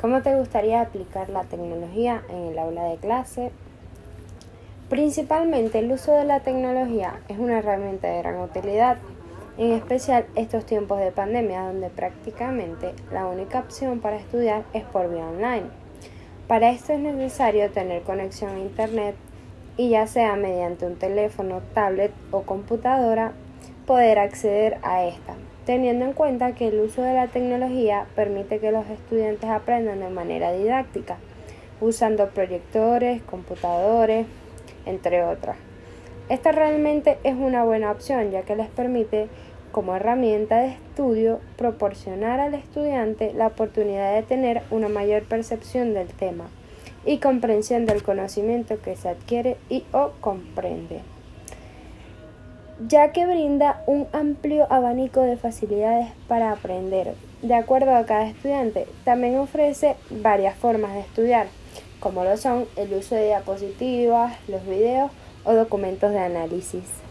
¿Cómo te gustaría aplicar la tecnología en el aula de clase? Principalmente el uso de la tecnología es una herramienta de gran utilidad, en especial estos tiempos de pandemia donde prácticamente la única opción para estudiar es por vía online. Para esto es necesario tener conexión a Internet y ya sea mediante un teléfono, tablet o computadora, poder acceder a esta teniendo en cuenta que el uso de la tecnología permite que los estudiantes aprendan de manera didáctica, usando proyectores, computadores, entre otras. Esta realmente es una buena opción ya que les permite como herramienta de estudio proporcionar al estudiante la oportunidad de tener una mayor percepción del tema y comprensión del conocimiento que se adquiere y o comprende ya que brinda un amplio abanico de facilidades para aprender. De acuerdo a cada estudiante, también ofrece varias formas de estudiar, como lo son el uso de diapositivas, los videos o documentos de análisis.